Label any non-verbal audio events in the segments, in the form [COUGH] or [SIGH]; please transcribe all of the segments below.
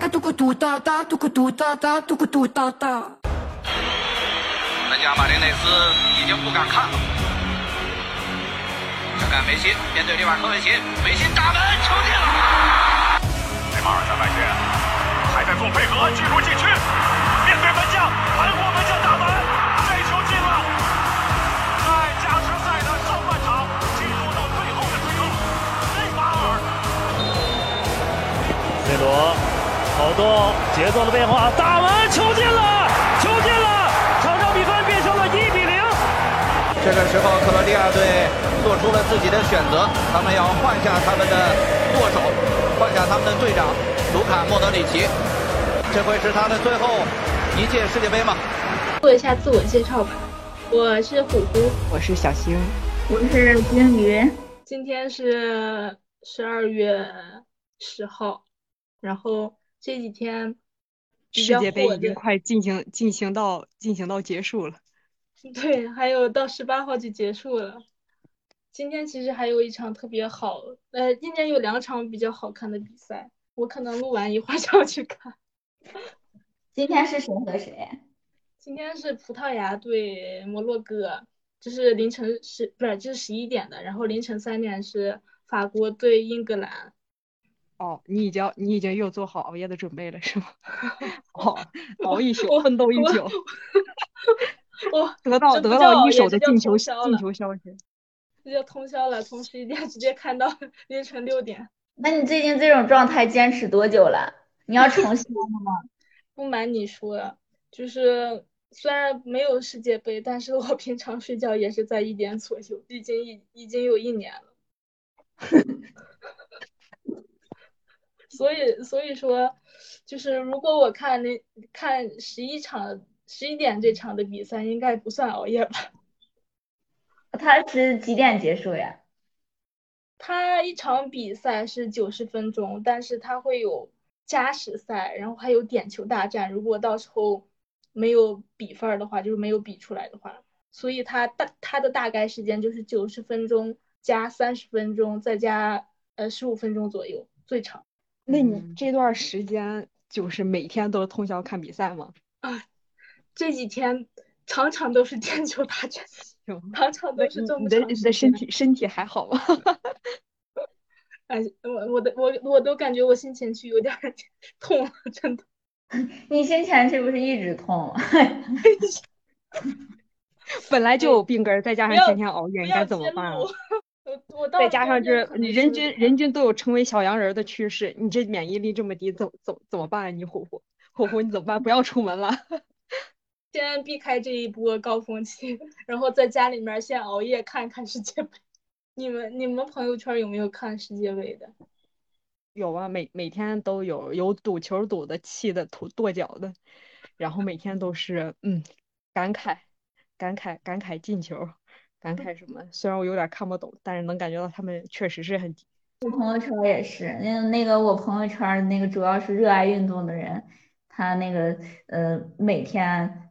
个嘟咕嘟哒哒，嘟咕嘟哒哒，嘟咕嘟哒哒。门将马丁内斯已经不敢看了。看看梅西面对利瓦科维奇，梅西打门球进了。内马尔在外线，还在做配合，进入禁区，面对门将，韩国门将打门，这球进了。在加时赛的上半场，进入到最后的时刻，内马尔。C 罗跑动，节奏的变化，打门，球进了，球进了，场上比分变成了一比零。这个时候，克罗地亚队做出了自己的选择，他们要换下他们的舵手，换下他们的队长卢卡莫德里奇。这会是他的最后一届世界杯吗？做一下自我介绍吧，我是虎虎，我是小星，我是鲸鱼。今天是十二月十号，然后这几天世界杯，已经快进行进行到进行到结束了。[LAUGHS] 对，还有到十八号就结束了。今天其实还有一场特别好，呃，今天有两场比较好看的比赛，我可能录完一会儿就要去看。今天是谁和谁？今天是葡萄牙对摩洛哥，这是凌晨十，不是，这是十一点的，然后凌晨三点是法国对英格兰。哦，你已经你已经又做好熬夜的准备了是吗？[LAUGHS] 哦，熬一宿，我奋斗一宿，我得到得到一手的进球进球消息。这就通宵了，从十一点直接看到 [LAUGHS] 凌晨六点。那你最近这种状态坚持多久了？你要重新了吗？[LAUGHS] 不瞒你说，就是虽然没有世界杯，但是我平常睡觉也是在一点左右，已经已已经有一年了。所以所以说，就是如果我看那看十一场十一点这场的比赛，应该不算熬夜吧？[LAUGHS] 他是几点结束呀？他一场比赛是九十分钟，但是他会有加时赛，然后还有点球大战。如果到时候没有比分儿的话，就是没有比出来的话，所以他大他的大概时间就是九十分钟加三十分钟，再加呃十五分钟左右，最长。那你嗯这段时间就是每天都通宵看比赛吗？啊这几天场场都是点球大战，场场都是你你的这么长时你的身。体身体还好吗？[LAUGHS] 哎，我我的我我都感觉我心前区有点 [LAUGHS] 痛了，真的。[LAUGHS] 你先前是不是一直痛？本来就有病根，再加上天天熬夜，你该怎么办啊露？我我到再加上这可能是人均人均都有成为小洋人儿的趋势，你这免疫力这么低，怎怎怎么办啊？你虎虎虎虎你怎么办？不要出门了。[LAUGHS] 先避开这一波高峰期，然后在家里面先熬夜看看世界杯。你们你们朋友圈有没有看世界杯的？有啊，每每天都有，有赌球赌的、气的、跺跺脚的，然后每天都是嗯，感慨，感慨，感慨进球，感慨什么？虽然我有点看不懂，但是能感觉到他们确实是很我朋友圈也是，那那个我朋友圈那个主要是热爱运动的人，他那个呃每天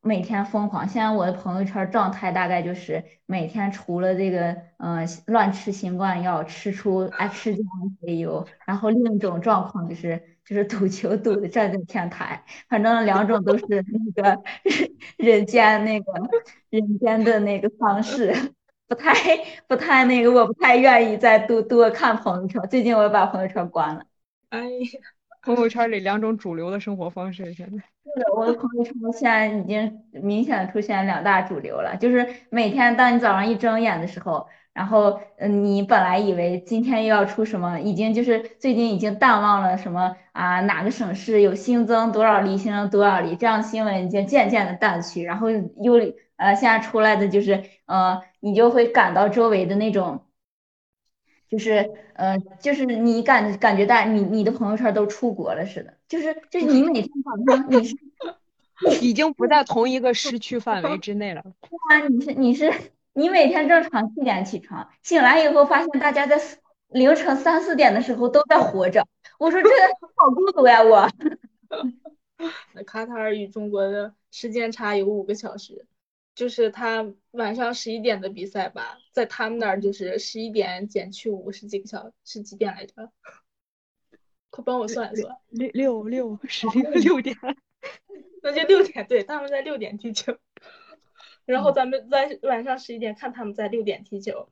每天疯狂。现在我的朋友圈状态大概就是每天除了这个呃乱吃新冠药，吃出爱吃这样的肥油，然后另一种状况就是就是赌球 [LAUGHS] 赌的站在天台，反正两种都是那个 [LAUGHS] 人间那个人间的那个方式。不太不太那个，我不太愿意再多多看朋友圈。最近我把朋友圈关了。哎呀，朋友圈里两种主流的生活方式。现在是的，我的朋友圈现在已经明显出现两大主流了，就是每天当你早上一睁眼的时候，然后嗯，你本来以为今天又要出什么，已经就是最近已经淡忘了什么啊，哪个省市有新增多少例，新增多少例，这样新闻已经渐渐的淡去，然后又呃现在出来的就是呃，你就会感到周围的那种。就是呃，就是你感感觉到你你的朋友圈都出国了似的，就是就是你每天早上你是已经不在同一个时区范围之内了。[LAUGHS] 对啊，你是你是你每天正常七点起床，醒来以后发现大家在凌晨三四点的时候都在活着，我说这好孤独呀，我。[LAUGHS] 那卡塔尔与中国的时间差有五个小时，就是他晚上十一点的比赛吧，在他们那儿就是十一点减去五十几个小时，是几点来着？快帮我算一算，六六六十六六点，[LAUGHS] 那就六点，对，他们在六点踢球，然后咱们在晚上十一点看他们在六点踢球。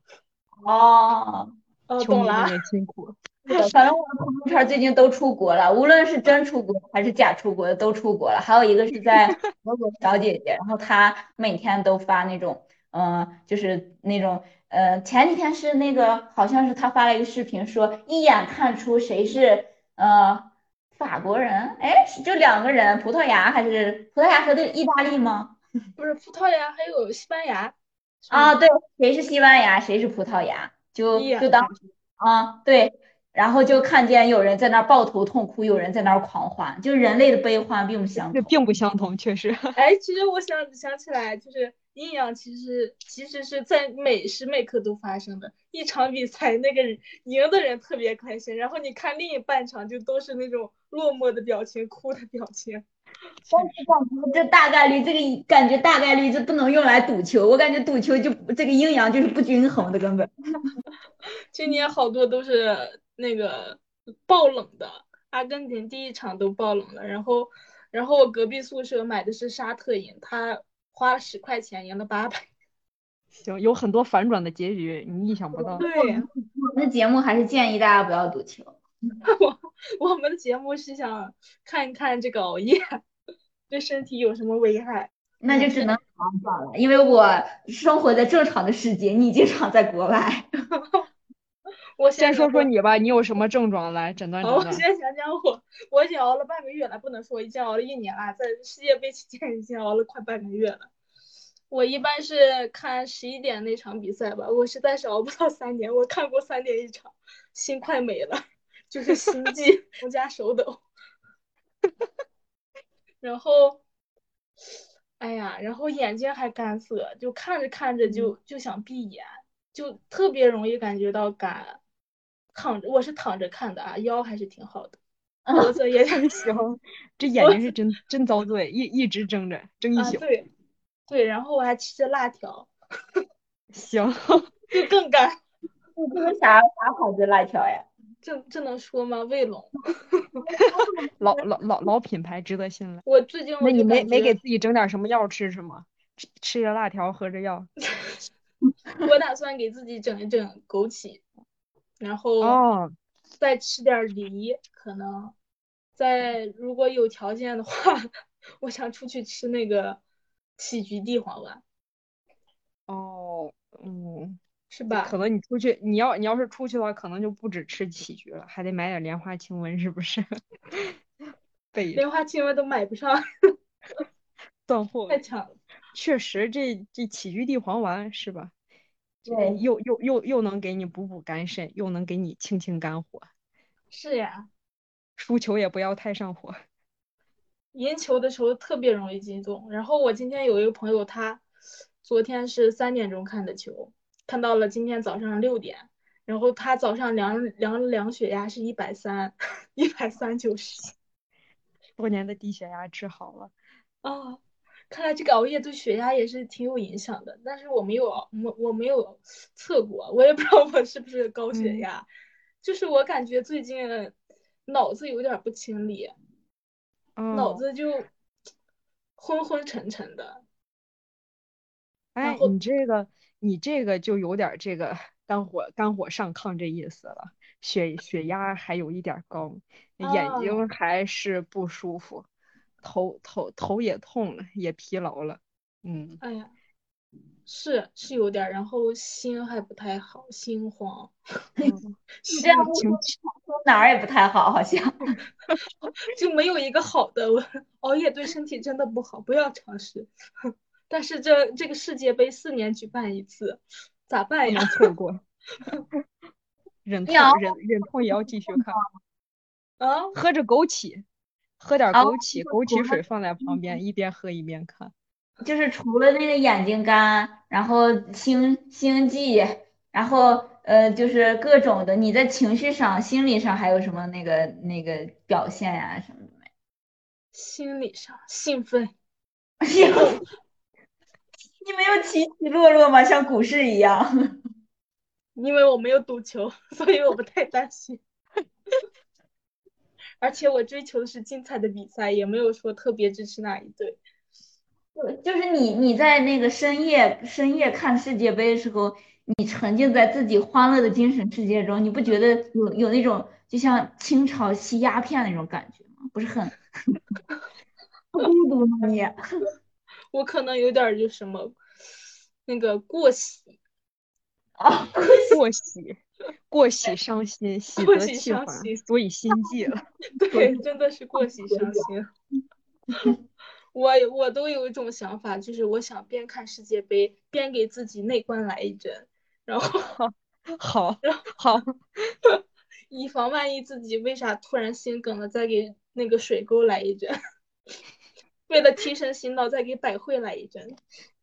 哦，哦，懂了辛苦。反正我的朋友圈最近都出国了，无论是真出国还是假出国的都出国了。还有一个是在 [LAUGHS] 德国小姐姐，然后她每天都发那种，嗯、就是那种，呃，前几天是那个，好像是她发了一个视频，说一眼看出谁是呃法国人，哎，就两个人，葡萄牙还是葡萄牙和的意大利吗？不是葡萄牙，还有西班牙。啊，对，谁是西班牙，谁是葡萄牙，就就当啊，对，然后就看见有人在那儿抱头痛哭，有人在那儿狂欢，就人类的悲欢并不相同。这并不相同，确实。哎，其实我想想起来，就是阴阳，其实其实是在每时每刻都发生的。一场比赛，那个人赢的人特别开心，然后你看另一半场就都是那种落寞的表情、哭的表情。[LAUGHS] 但是感觉这大概率，这个感觉大概率这不能用来赌球，我感觉赌球就这个阴阳就是不均衡的，根本。[LAUGHS] 今年好多都是那个爆冷的，阿根廷第一场都爆冷了，然后然后我隔壁宿舍买的是沙特赢，他花了十块钱赢了八百。[LAUGHS] 行，有很多反转的结局，你意想不到。对，我们的节目还是建议大家不要赌球。我们的节目是想看一看这个熬夜对身体有什么危害。那就只能反转了，因为我生活在正常的世界，你经常在国外。[LAUGHS] 我先说说，你吧，你有什么症状来诊断我断？先讲讲我，我已经熬了半个月了，不能说已经熬了一年了，在世界杯期间已经熬了快半个月了。我一般是看十一点那场比赛吧，我实在是熬不到三点，我看过三点一场，心快没了，就是心悸 [LAUGHS] 加手抖。然后，哎呀，然后眼睛还干涩，就看着看着就就想闭眼，就特别容易感觉到干。躺着，我是躺着看的啊，腰还是挺好的，[LAUGHS] 脖子也挺 [LAUGHS] 行，[LAUGHS] 这眼睛是真真遭罪，一一直睁着，睁一啊，宿。对，对，然后我还吃着辣条，行，就更干。你这个啥啥牌子辣条呀？这这能说吗？卫龙，[LAUGHS] 老老老老品牌，值得信赖。我最近我那你就感觉没没给自己整点什么药吃是吗？吃吃着辣条，喝着药。[LAUGHS] 我打算给自己整一整枸杞，然后哦，再吃点儿梨，可能再如果有条件的话，[LAUGHS] 我想出去吃那个杞菊地黄丸，哦，嗯，是吧？可能你出去，你要你要是出去的话，可能就不止吃杞菊了，还得买点莲花清瘟，是不是？[LAUGHS] 备着莲花清瘟都买不上，[LAUGHS] 断货太抢了。确实这这杞菊地黄丸是吧？这对又又又又能给你补补肝肾，又能给你清清肝火，是呀，输球也不要太上火。赢球的时候特别容易激动。然后我今天有一个朋友，他昨天是三点钟看的球，看到了今天早上六点，然后他早上量量量血压是一百三，一百三九十 [LAUGHS] 多年的低血压治好了。啊。看来这个熬夜对血压也是挺有影响的，但是我没有我我没有测过，我也不知道我是不是高血嗯压，就是我感觉最近脑子有点不清理，脑哦，子就昏昏沉沉的。哎然，后你这个你这个就有点儿这个 [LAUGHS] 肝火肝火上亢这意思了，血血压还有一点儿高，眼啊睛还是不舒服，头头头也痛了，也疲劳了。嗯，哎呀，是是有点儿，然后心还不太好，心慌，[LAUGHS] 嗯你这样情哪儿也不太好，好像。[LAUGHS] 就没有一个好的。我熬夜对身体真的不好，不要尝试。但是这这个世界杯四年举办一次，咋办呀？错过，[LAUGHS] 忍痛忍忍痛也要继续看，[LAUGHS] 啊，喝着枸杞，喝点枸杞，枸杞水放在旁边，一边喝一边看。[LAUGHS] 就是除了那个眼睛干，然后心心悸，然后呃，就是各种的，你在情绪上、心理上还有什么那个那个表现呀、什么的没？心理上兴奋兴奋，你没有起起落落吗？像股市一样？因为我没有赌球，[LAUGHS] 所以我不太担心。[LAUGHS] 而且我追求的是精彩的比赛，也没有说特别支持哪一队。就就是你你在那个深夜深夜看世界杯的时候，你沉浸在自己欢乐的精神世界中，你不觉得有有那种就像清朝吸鸦片那种感觉吗？不是很不 [LAUGHS] 孤独吗你？我可能有点儿就什么那个过喜啊，过喜，过喜伤心，喜过喜得气缓，伤心所以心悸了。[LAUGHS] 对，真的是过喜伤心。[LAUGHS] [LAUGHS] 我我都有一种想法，就是我想边看世界杯边给自己内观来一针，然后好，好，以防万一自己为啥突然心梗了，再给那个水沟来一针。为了提神醒脑，再给百会来一针。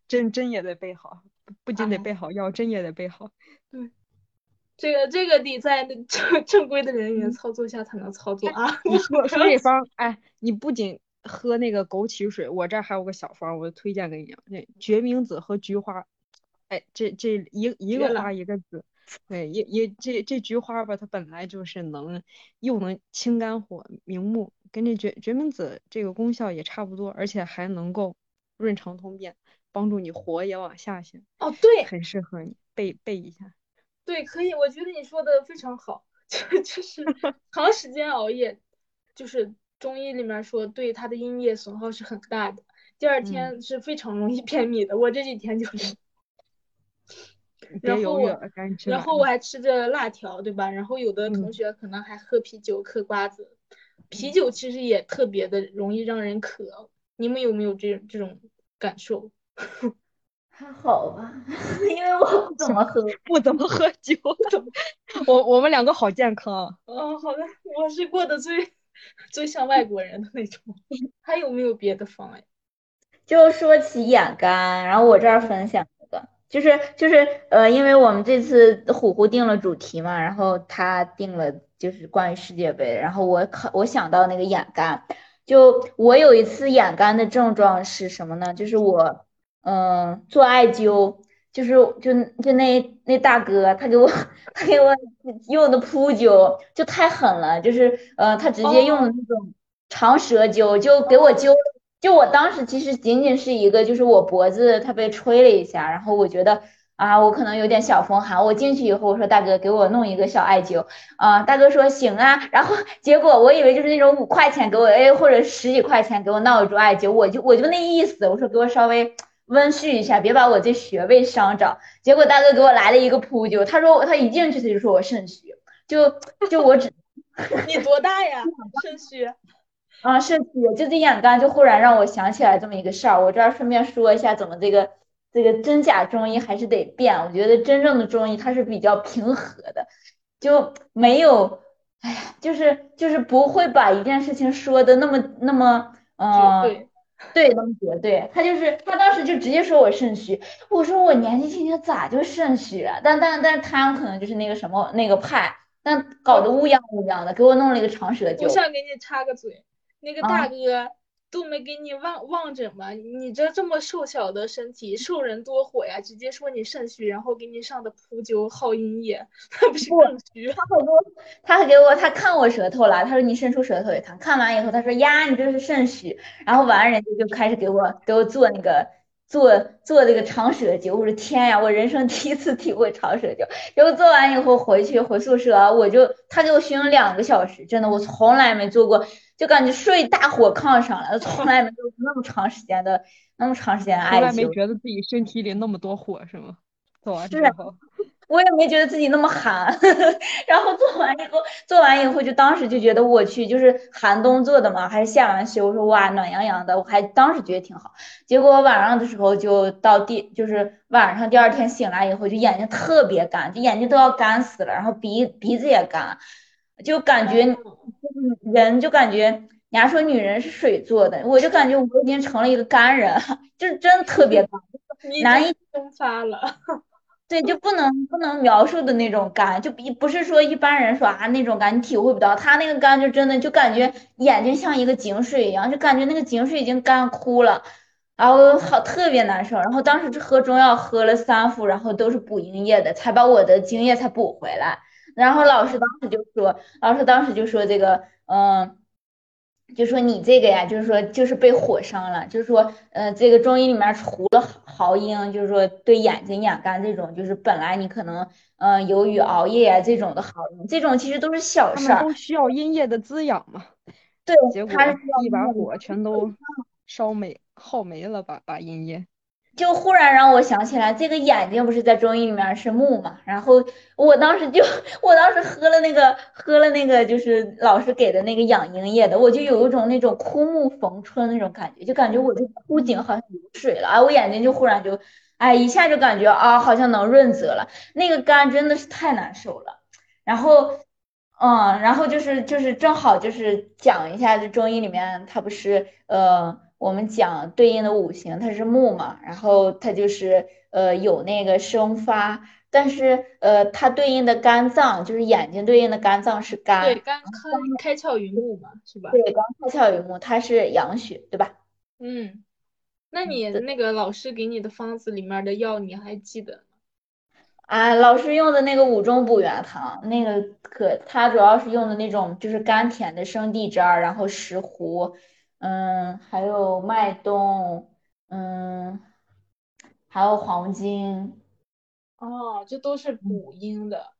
针针也得备好，不不仅得啊备好药，针也得备好。对这个这个得在那正正规的人员操作下才能操作啊！你说 [LAUGHS] 说这方，哎，你不仅喝那个枸杞水，我这儿还有个小方，我推荐给你，那决明子和菊花，哎，这这一一个花一个籽，对，也也这这菊花吧，它本来就是能又能清肝火明目，跟这决决明子这个功效也差不多，而且还能够润肠通便，帮助你火也往下行，哦，对很适合你背背一下。对，可以，我觉得你说的非常好，[LAUGHS] 就就是 [LAUGHS] 长时间熬夜，就是中医里面说对他的阴液损耗是很大的，第二嗯天是非常容易便秘的。我这几天就是，然后我然后我还吃着辣条，对吧？然后有的同嗯学可能还喝啤酒、嗑瓜子，啤酒其实也特别的容易让人渴。你们有没有这这种感受？[LAUGHS] 还好吧，[LAUGHS] 因为我不怎么喝。不怎么喝酒，我我们两个好健康啊。哦，好的，我是过得最最像外国人的那种。[LAUGHS] 还有没有别的方案？就说起眼干，然后我这儿分享就是就是呃，因为我们这次虎虎定了主题嘛，然后他定了就是关于世界杯，然后我考我想到那个眼干，就我有一次眼干的症状是什么呢？就是我嗯做艾灸，就是就就那那大哥他给我他给我用的扑灸就太狠了，就是呃他直接用的那种长舌灸，就给我灸。就我当时其实仅仅是一个，就是我脖子它被吹了一下，然后我觉得啊，我可能有点小风寒。我进去以后，我说大哥给我弄一个小艾灸啊，大哥说行啊，然后 [LAUGHS] 结果我以为就是那种五块钱给我哎，或者十几块钱给我闹一桌艾灸，我就我就那意思，我说给我稍微温煦一下，别把我这穴位伤着。结果大哥给我来了一个扑灸，他说他一进去他就说我肾虚，就就我只。你多大呀？肾虚？啊，肾虚，就这眼干，就忽然让我想起来这么一个事儿。我这儿顺便说一下，怎么这个这个真假中医还是得变。我觉得真正的中医它是比较平和的，就没有，哎呀，就是就是不会把一件事情说的那么那么，嗯、对对，那么绝对。他就是他当时就直接说我肾虚，我说我年纪轻轻咋就肾虚啊？但但但他可能就是那个什么那个派，但搞得乌泱乌泱的，给我弄了一个长舌我。想给你插个嘴，那个啊大哥都没给你望望诊吗？你这这么瘦小的身体，受人多火呀！直接说你肾虚，然后给你上的扑灸耗阴液，[LAUGHS] 那不是不更虚？他好多，他还给我，他看我舌头了，他说你伸出舌头一看，看完以后他说呀，你这是肾虚，然后完了人家就开始给我给我做那个做做这个长舌灸，我的天呀，我人生第一次体会长舌灸，结果做完以后回去回宿舍，我就他给我熏了两个小时，真的我从来没做过，就感觉睡大火炕上了，从来没做过那么长时间的那么长时间的艾从来没。觉得自己身体里那么多火是吗？做完之后，我也没觉得自己那么寒，[LAUGHS] 然后做完以后，做完以后就当时就觉得我去，就是寒冬做的嘛，还是下完雪，我说哇暖洋洋的，我还当时觉得挺好。结果晚上的时候就到第，就是晚上第二天醒来以后，就眼睛特别干，就眼睛都要干死了，然后鼻鼻子也干，就感觉人就感觉。人家说女人是水做的，我就感觉我已经成了一个干人，[LAUGHS] 就是真的特别干，[LAUGHS] 难以蒸发了。对，就不能不能描述的那种干，就比不是说一般人说啊那种干你体会不到，他那个干就真的就感觉眼睛像一个井水一样，就感觉那个井水已经干枯了，然后好特别难受。然后当时是喝中药喝了三副，然后都是补营液的，才把我的精液才补回来。然后老师当时就说，老师当时就说这个，嗯，就说你这个呀，就是说就是被火伤了，就是说，呃，这个中医里面除了耗阴，就是说对眼睛眼干这种，就是本来你可能，呃，由于熬夜啊这种的这种其实都是小事儿，都需要阴液的滋养嘛。对，结果它一把火全都烧没耗没了，把把阴液。就忽然让我想起来，这个眼睛不是在中医里面是目嘛？然后我当时就，我当时喝了那个喝了那个就是老师给的那个养阴液的，我就有一种那种枯木逢春那种感觉，就感觉我这枯井好像有水了，哎，我眼睛就忽然就，哎，一下就感觉啊，好像能润泽了。那个干真的是太难受了。然后，嗯，然后就是就是正好就是讲一下，就中医里面它不是呃。我们讲对应的五行，它是木嘛，然后它就是呃有那个生发，但是呃它对应的肝脏就是眼睛对应的肝脏是肝，对，肝开开窍于目嘛，是吧？对，肝开窍于目，它是养血，对吧？嗯，那你那个老师给你的方子里面的药你还记得吗？啊，老师用的那个五中补元汤，那个可它主要是用的那种就是甘甜的生地汁儿，然后石斛。嗯，还有麦冬，嗯，还有黄金，哦，这都是补阴的。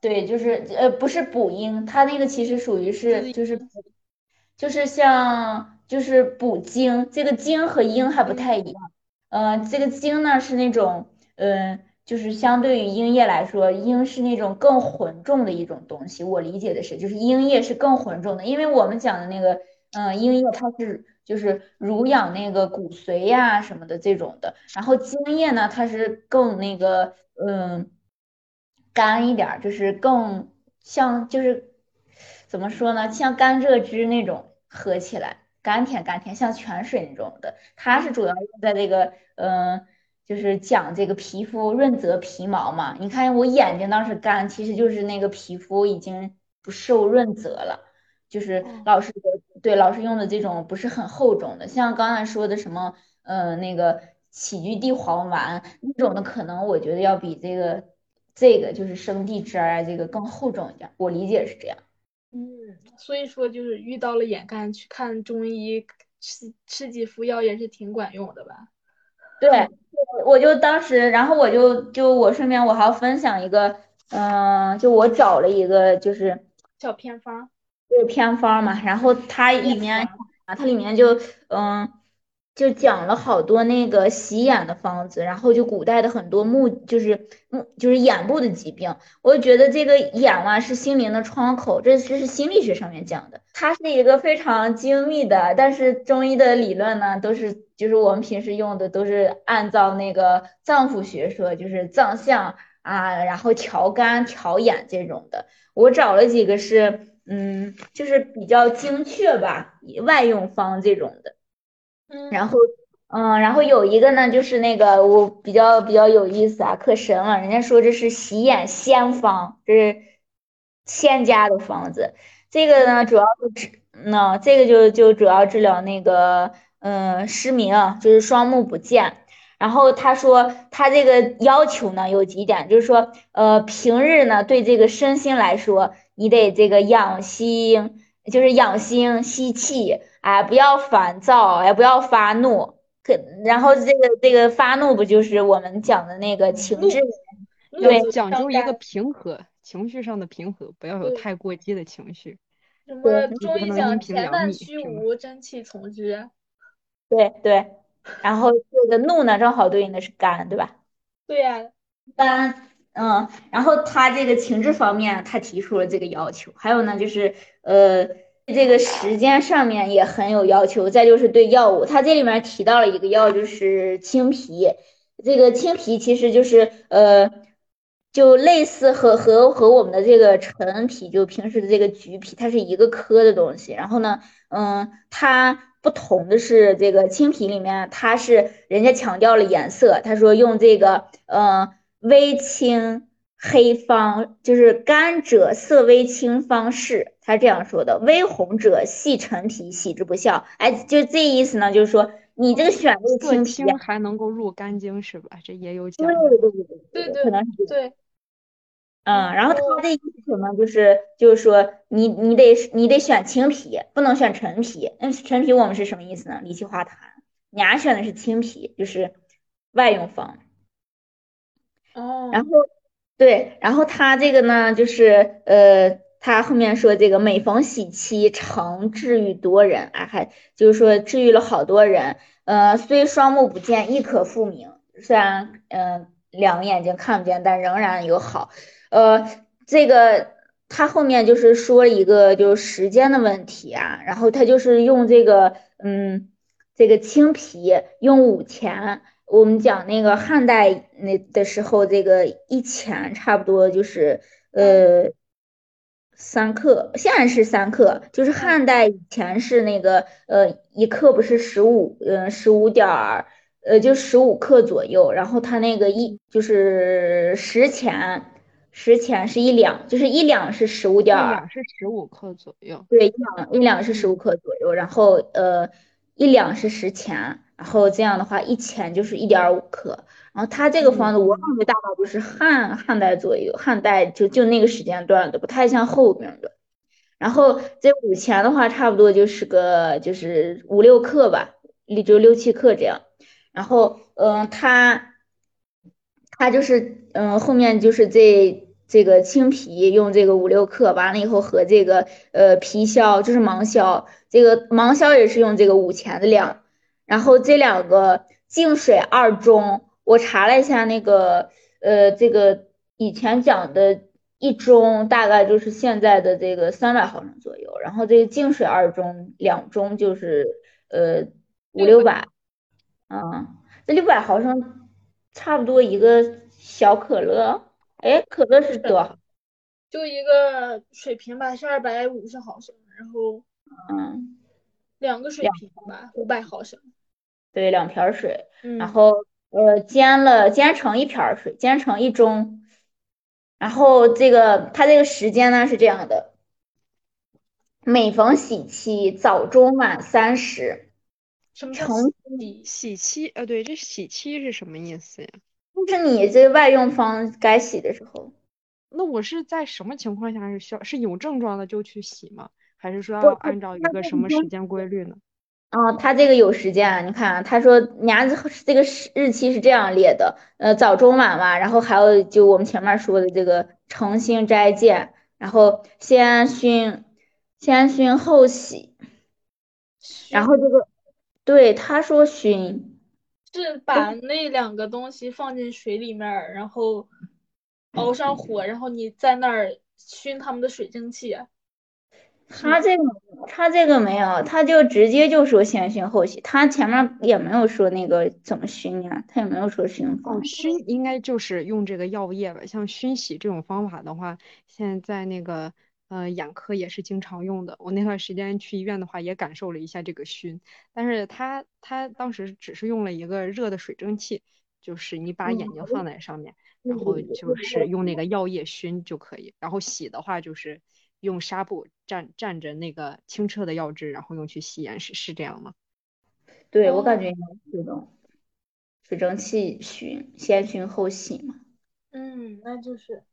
对，就是呃，不是补阴，它那个其实属于是就是就是像就是补精，这个精和阴还不太一样。嗯，这个精呢是那种，嗯，就是相对于阴液来说，阴是那种更浑重的一种东西。我理解的是，就是阴液是更浑重的，因为我们讲的那个。嗯，因为它是就是濡养那个骨髓呀什么的这种的，然后精液呢，它是更那个嗯干一点，就是更像就是怎么说呢，像甘蔗汁那种喝起来甘甜甘甜，像泉水那种的。它是主要用在这个嗯，就是讲这个皮肤润泽皮毛嘛。你看我眼睛当时干，其实就是那个皮肤已经不受润泽了。就是老师对老师用的这种不是很厚重的，像刚才说的什么，呃，那个杞菊地黄丸那种的，可能我觉得要比这个这个就是生地汁啊，这个更厚重一点。我理解是这样。嗯，所以说就是遇到了眼干去看中医，吃吃几副药也是挺管用的吧？对，我就当时，然后我就就我顺便我还要分享一个，嗯，就我找了一个就是小偏方。就是偏方嘛，然后它里面啊，它里面就嗯，就讲了好多那个洗眼的方子，然后就古代的很多目就是目就是眼部的疾病，我就觉得这个眼啊是心灵的窗口，这这是心理学上面讲的，它是一个非常精密的，但是中医的理论呢，都是就是我们平时用的都是按照那个脏腑学说，就是脏象啊，然后调肝调眼这种的，我找了几个是。嗯，就是比较精确吧，外用方这种的。嗯，然后，嗯，然后有一个呢，就是那个我比较比较有意思啊，可神了。人家说这是洗眼仙方，这是仙家的方子。这个呢，主要是治，那这个就就主要治疗那个，嗯，失明，就是双目不见。然后他说他这个要求呢有几点，就是说，呃，平日呢对这个身心来说。你得这个养心，就是养心吸气，哎，不要烦躁，哎，不要发怒。可然后这个这个发怒不就是我们讲的那个情志？对，讲究一个平和，情绪上的平和，不要有太过激的情绪。什么？中医讲恬淡虚无，真气从之。[LAUGHS] 对对。然后这个怒呢，正好对应的是肝，对吧？对呀，肝。嗯，然后他这个情志方面，他提出了这个要求。还有呢，就是呃，这个时间上面也很有要求。再就是对药物，他这里面提到了一个药，就是青皮。这个青皮其实就是呃，就类似和和和我们的这个陈皮，就平时的这个橘皮，它是一个科的东西。然后呢，嗯，它不同的是，这个青皮里面它是人家强调了颜色，他说用这个嗯。微青黑方就是干者色微青方是，他这样说的。微红者细陈皮，喜之不效。哎，就这意思呢，就是说你这个选这个青皮还能够入肝经是吧？这也有讲。对对对对对，可能是对。嗯，然后他的意思什么？就是就是说你你得你得选青皮，不能选陈皮。那陈皮我们是什么意思呢？理气化痰。伢选的是青皮，就是外用方。然后对，然后他这个呢，就是呃，他后面说这个每逢喜期，常治愈多人啊，还就是说治愈了好多人。呃，虽双目不见，亦可复明。虽然嗯两个眼睛看不见，但仍然有好。呃，这个他后面就是说一个就是时间的问题啊，然后他就是用这个嗯这个青皮用五钱。我们讲那个汉代那的时候，这个一钱差不多就是呃三克，现在是三克，就是汉代以前是那个呃一克不是十五，嗯十五点儿，呃就十五克左右，然后它那个一就是十钱，十钱是一两，就是一两是十五点一，两是十五克左右。对，一两一两是十五克左右，然后呃一两是十钱。然后这样的话，一钱就是一点五克。然后它这个方子，我感觉大概就是汉汉代左右，汉代就就那个时间段的，不太像后边的。然后这五钱的话，差不多就是个就是五六克吧，也就六七克这样。然后嗯，它它就是嗯后面就是这这个青皮用这个五六克，完了以后和这个呃皮硝就是芒硝，这个芒硝也是用这个五钱的量。然后这两个净水二中，我查了一下那个，呃，这个以前讲的一中大概就是现在的这个三百毫升左右，然后这个净水二中两中就是呃五六百，嗯，这六百毫升差不多一个小可乐，哎，可乐是多少？就一个水瓶吧，是二百五十毫升，然后嗯，两个水瓶吧，五百毫升。对，两瓶水，嗯，然后呃煎了煎成一瓶水，煎成一盅，然后这个它这个时间呢是这样的，每逢喜期，早中晚三十，什么叫成喜？喜期，呃，对，这喜期是什么意思呀？就是你这外用方该洗的时候，那我是在什么情况下是需要是有症状的就去洗吗？还是说要按照一个什么时间规律呢？啊，他这个有时间啊，你看啊，他说伢子这个日日期是这样列的，呃，早中晚嘛，然后还有就我们前面说的这个诚心斋戒，然后先熏，先熏后洗，然后这个对他说熏，是把那两个东西放进水里面儿，然后熬上火，然后你在那儿熏它们的水蒸气。他这个他这个没有，他就直接就说先熏后洗，他前面也没有说那个怎么熏呀，他也没有说熏哦，熏应该就是用这个药液吧，像熏洗这种方法的话，现在那个呃眼科也是经常用的。我那段时间去医院的话，也感受了一下这个熏，但是他他当时只是用了一个热的水蒸气，就是你把眼睛放在上面，然后就是用那个药液熏就可以。然后洗的话就是用纱布蘸蘸着那个清澈的药汁，然后用去洗眼，是是这样吗？对，我感觉应该是这种水蒸气熏，先熏后洗嘛。嗯，那就是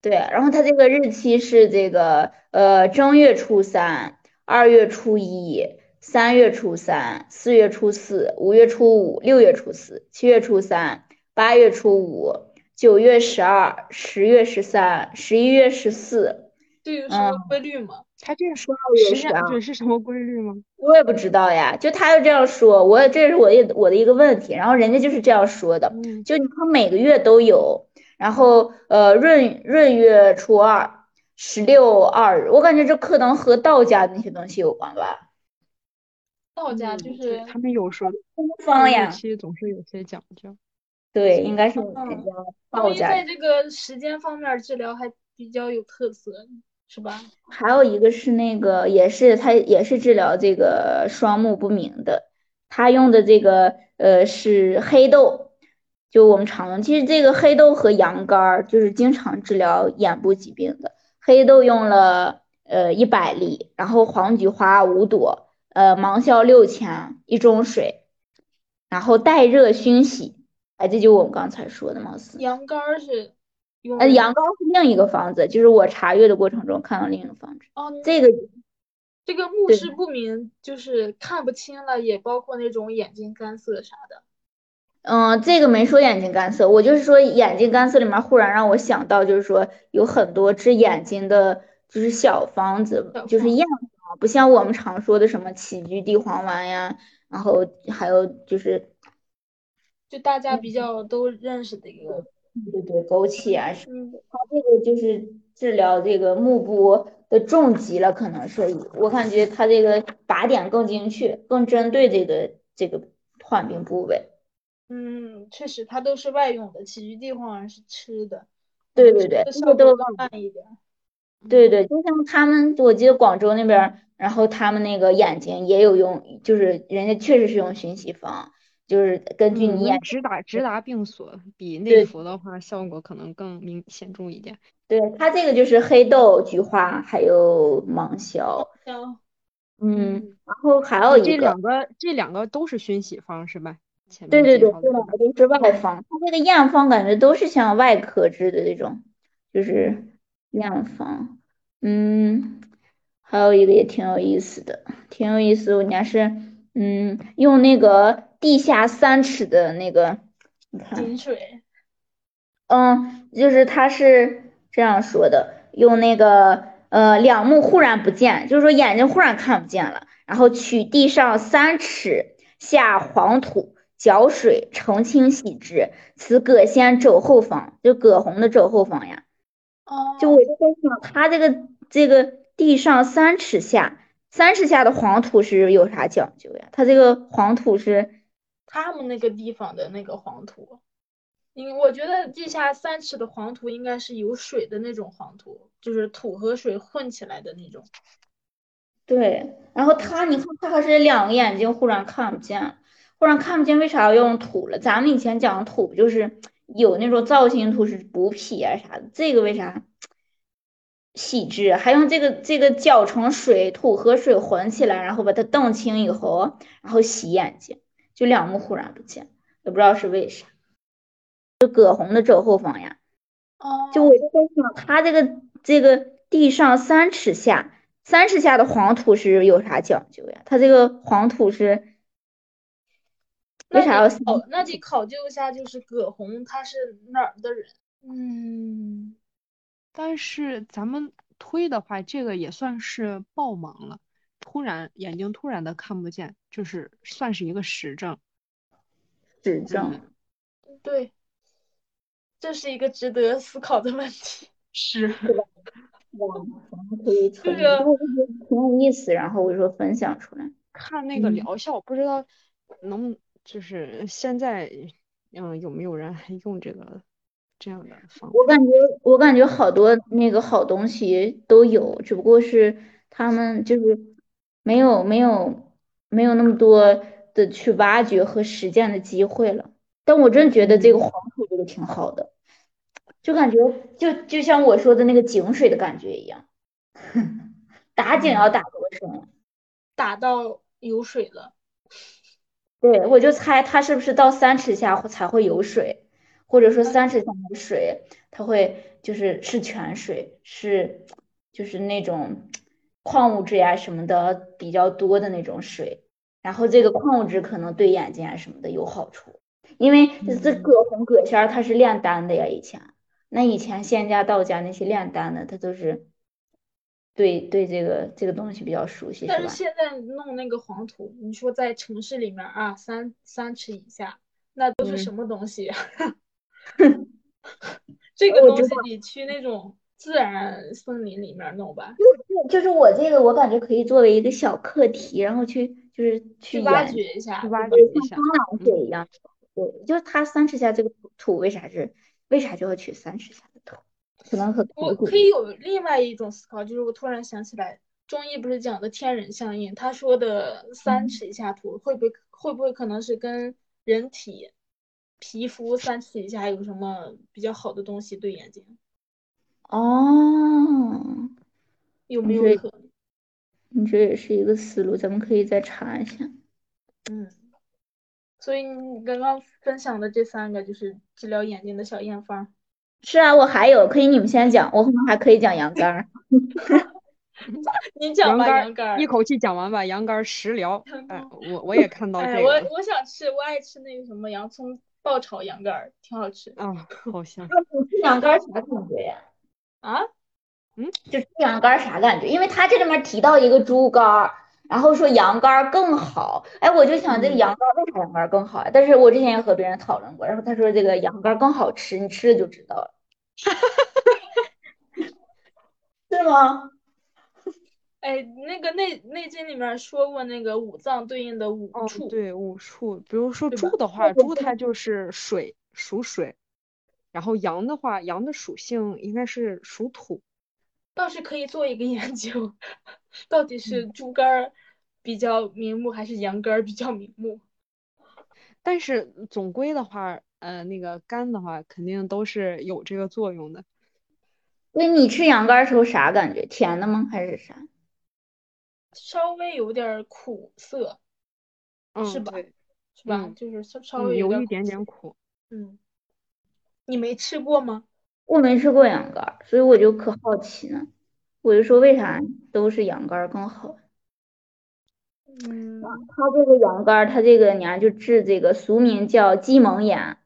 对，然后它这个日期是这个呃正月初三、二月初一、三月初三、四月初四、五月初五、六月初四、七月初三、八月初五、九月十二、十月十三、十一月十四。这有什么规律吗？他这样说时月十二间这是什么规律吗？我也不知道呀，就他就这样说，我这是我的我的一个问题，然后人家就是这样说的，嗯就你看每个月都有，然后呃闰闰月初二、十六二，我感觉这可能和道家的那些东西有关吧。道家就是他们有说东方日呀，期总是有些讲究。对，应该是嗯人家道家在这个时间方面治疗还比较有特色，是吧？还有一个是那个，也是他也是治疗这个双目不明的，他用的这个呃是黑豆，就我们常用。其实这个黑豆和羊肝儿就是经常治疗眼部疾病的。黑豆用了呃一百粒，然后黄菊花五朵，呃芒硝六钱，一盅水，然后带热熏洗。哎，这就我们刚才说的，貌似。羊肝儿是用呃，羊羔是另一个方子，就是我查阅的过程中看到另一个方子。哦，这个这个目对视不明，就是看不清了，也包括那种眼睛干涩啥的。嗯，这个没说眼睛干涩，我就是说眼睛干涩里面忽然让我想到，就是说有很多治眼睛的，就是小方子，就是验方，不像我们常说的什么杞菊地黄丸呀，然后还有就是就大家比较都认识的一个，对对枸杞啊什么，嗯，它这个就是治疗这个目部的重疾了，可能是我感觉它这个靶点更精确，更针对这个这个患病部位。嗯，确实它都是外用的，其余地黄丸是吃的，对对对，吃的效这个都果更慢一点。对对，就像他们，我记得广州那边儿，然后他们那个眼睛也有用，就是人家确实是用熏洗方，就是根据嗯你眼，直达直达病所，比内服的话效果可能更明显著一点。对，它这个就是黑豆、菊花还有芒硝，像嗯，然后还有一个这，两个这两个都是熏洗方是吧？对对对，这两个都是外方，它这个验方感觉都是像外科治的这种，就是验方，嗯，还有一个也挺有意思的，挺有意思，人家是，嗯，用那个地下三尺的那个，你看，井水，嗯，就是他是这样说的，用那个呃两目忽然不见，就是说眼睛忽然看不见了，然后取地上三尺下黄土，搅水澄清洗之，此葛仙肘后方，就葛洪的肘后方呀。哦，就我就在想，他这个这个地上三尺下，三尺下的黄土是有啥讲究呀？他这个黄土是。他们那个地方的那个黄土，因为我觉得地下三尺的黄土应该是有水的那种黄土，就是土和水混起来的那种。对，然后他，你看他还是两个眼睛忽然看不见，忽然看不见，为啥要用土了？咱们以前讲的土不就是有那种造型土是补脾啊啥的，这个为啥细致？还用这个这个搅成水，土和水混起来，然后把它澄清以后，然后洗眼睛，就两目忽然不见，也不知道是为啥。就葛洪的正后方呀，哦，就我就在想，他这个这个地上三尺下。三尺下的黄土是有啥讲究呀？他这个黄土是为啥要那？那你考究一下，就是葛洪他是哪儿的人？嗯，但是咱们推的话，这个也算是爆盲了，突然眼睛突然的看不见，就是算是一个实证。指正？对，这是一个值得思考的问题。[LAUGHS] 是，哇，我们可以这从，挺有意思，然后我就说分享出来。看那个嗯疗效，不知道能就是现在，嗯，有没有人还用这个这样的方法？我感觉，我感觉好多那个好东西都有，只不过是他们就是没有没有没有那么多的去挖掘和实践的机会了。但我真觉得这个黄土这个挺好的，就感觉就就像我说的那个井水的感觉一样，[LAUGHS] 打井要打多深？打到有水了，对，我就猜它是不是到三尺下才会有水，或者说三尺下的水，它会就是是泉水，是就是那种矿物质呀什么的比较多的那种水，然后这个矿物质可能对眼睛啊什么的有好处，因为这葛洪葛仙儿他是炼丹的呀，以前那以前仙家道家那些炼丹的，他都是对对这个这个东西比较熟悉，但是现在弄那个黄土，你说在城市里面啊，三三尺以下，那都是嗯。什么东西呀？[LAUGHS] [LAUGHS] 这个东西你去那种自然森林里面弄吧，就是我这个，我感觉可以作为一个小课题，然后去就是去去挖掘一下去。挖掘对，一下像。蟑螂水一样。对，就是它三尺下这个土土为啥是为啥就要取三尺下的土？可能和我可以有另外一种思考，就是我突然想起来，中医不是讲的天人相应，他说的三尺以下土会不会会不会可能是跟人体皮肤三尺以下有什么比较好的东西对眼睛？哦，有没有可能？你这也是一个思路，咱们可以再查一下。嗯，所以你刚刚分享的这三个就是治疗眼睛的小验方。是啊，我还有，可以你们先讲，我后面还可以讲羊肝儿。[LAUGHS] 你讲吧，羊肝儿。一口气讲完吧，羊肝儿食疗。[LAUGHS] 哎，我我也看到这个了我想吃，我爱吃那个什么洋葱爆炒羊肝儿，挺好吃啊，好香。你吃羊肝儿啥感觉呀？啊。嗯就猪羊肝啥感觉？因为他这里面提到一个猪肝，然后说羊肝更好。哎，我就想这个羊肝儿为啥羊肝更好呀？但是我之前也和别人讨论过，然后他说这个羊肝更好吃，你吃了就知道了。[LAUGHS] 是吗？哎，那个内内经里面说过，那个五脏对应的五哦，处，对，五处，比如说猪的话，猪它就是水，属水。然后羊的话，羊的属性应该是属土。倒是可以做一个研究，[LAUGHS] 到底嗯是猪肝儿比较明目，还是羊肝儿比较明目？[LAUGHS] 但是总归的话，呃，那个肝的话，肯定都是有这个作用的。那你吃羊肝儿时候啥感觉？甜的吗？还是啥？稍微有点儿苦涩，嗯，是吧？对，是吧？嗯就是稍稍嗯，微有一点点苦。嗯，你没吃过吗？我没吃过羊肝儿，所以我就可好奇呢。我就说为啥都是羊肝儿更好？嗯，它这个羊肝儿，它这个呢就治这个俗名叫鸡蒙眼，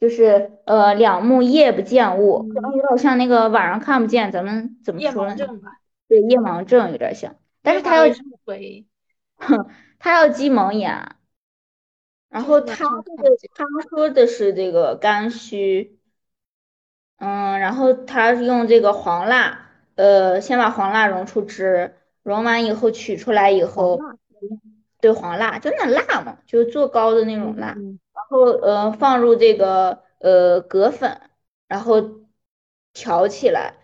就是呃两目夜不见物，可能有点像那个晚上看不见，咱们怎么说呢？盲症吧，对，夜盲症有点像，但是它要它入围，它要鸡蒙眼，然后他这个他说的是这个肝虚，嗯，然后他是用这个黄蜡，呃，先把黄蜡溶出汁，溶完以后取出来以后，对黄蜡就那蜡嘛，就是做糕的那种蜡，嗯然后呃放入这个呃葛粉，然后调起来，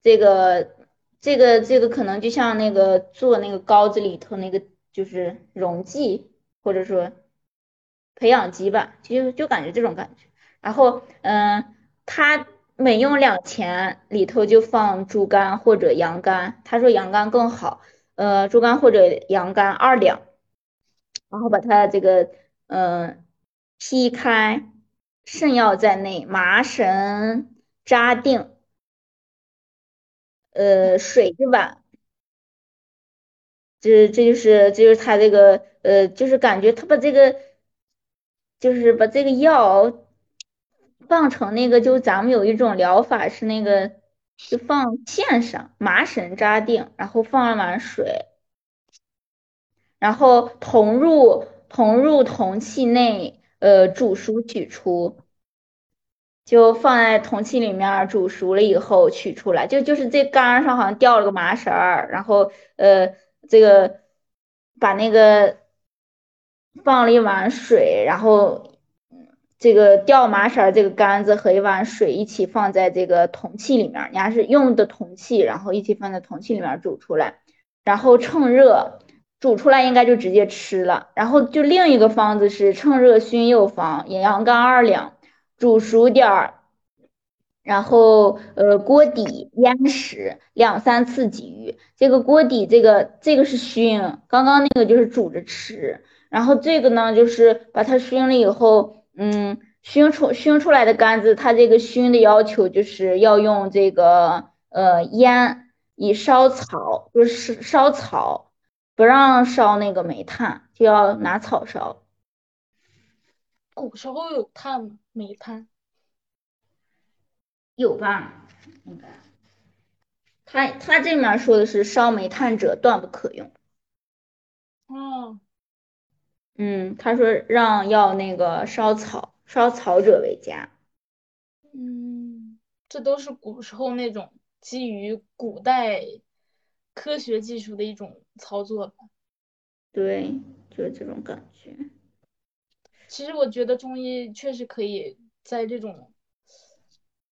这个这个这个可能就像那个做那个糕子里头那个就是溶剂或者说培养基吧，就就感觉这种感觉。然后嗯，他每用两钱里头就放猪肝或者羊肝，他说羊肝更好，呃，猪肝或者羊肝二两，然后把它这个嗯、呃劈开，肾药在内，麻神扎定。呃，水一碗，这这就是这就是他这个呃，就是感觉他把这个就是把这个药放成那个，就咱们有一种疗法是那个就放线上，麻绳扎定，然后放了碗水，然后同入同入铜器内，呃，煮熟取出。就放在铜器里面煮熟了以后取出来，就就是这杆上好像掉了个麻绳儿，然后呃这个把那个放了一碗水，然后这个掉麻绳这个杆子和一碗水一起放在这个铜器里面，你还是用的铜器，然后一起放在铜器里面煮出来，然后趁热煮出来应该就直接吃了，然后就另一个方子是趁热熏右方，羊肝二两。煮熟点儿，然后呃锅底腌食两三次鲫鱼。这个锅底这个这个是熏，刚刚那个就是煮着吃，然后这个呢就是把它熏了以后，嗯，熏出熏出来的杆子，它这个熏的要求就是要用这个呃烟，以烧草，就是烧草，不让烧那个煤炭，就要拿草烧。古时候有炭吗？煤炭？有吧？应该。他他这面说的是烧煤炭者断不可用。哦，嗯，他说让要那个烧草，烧草者为佳。嗯，这都是古时候那种基于古代科学技术的一种操作吧。对，就是这种感觉。其实我觉得中医确实可以在这种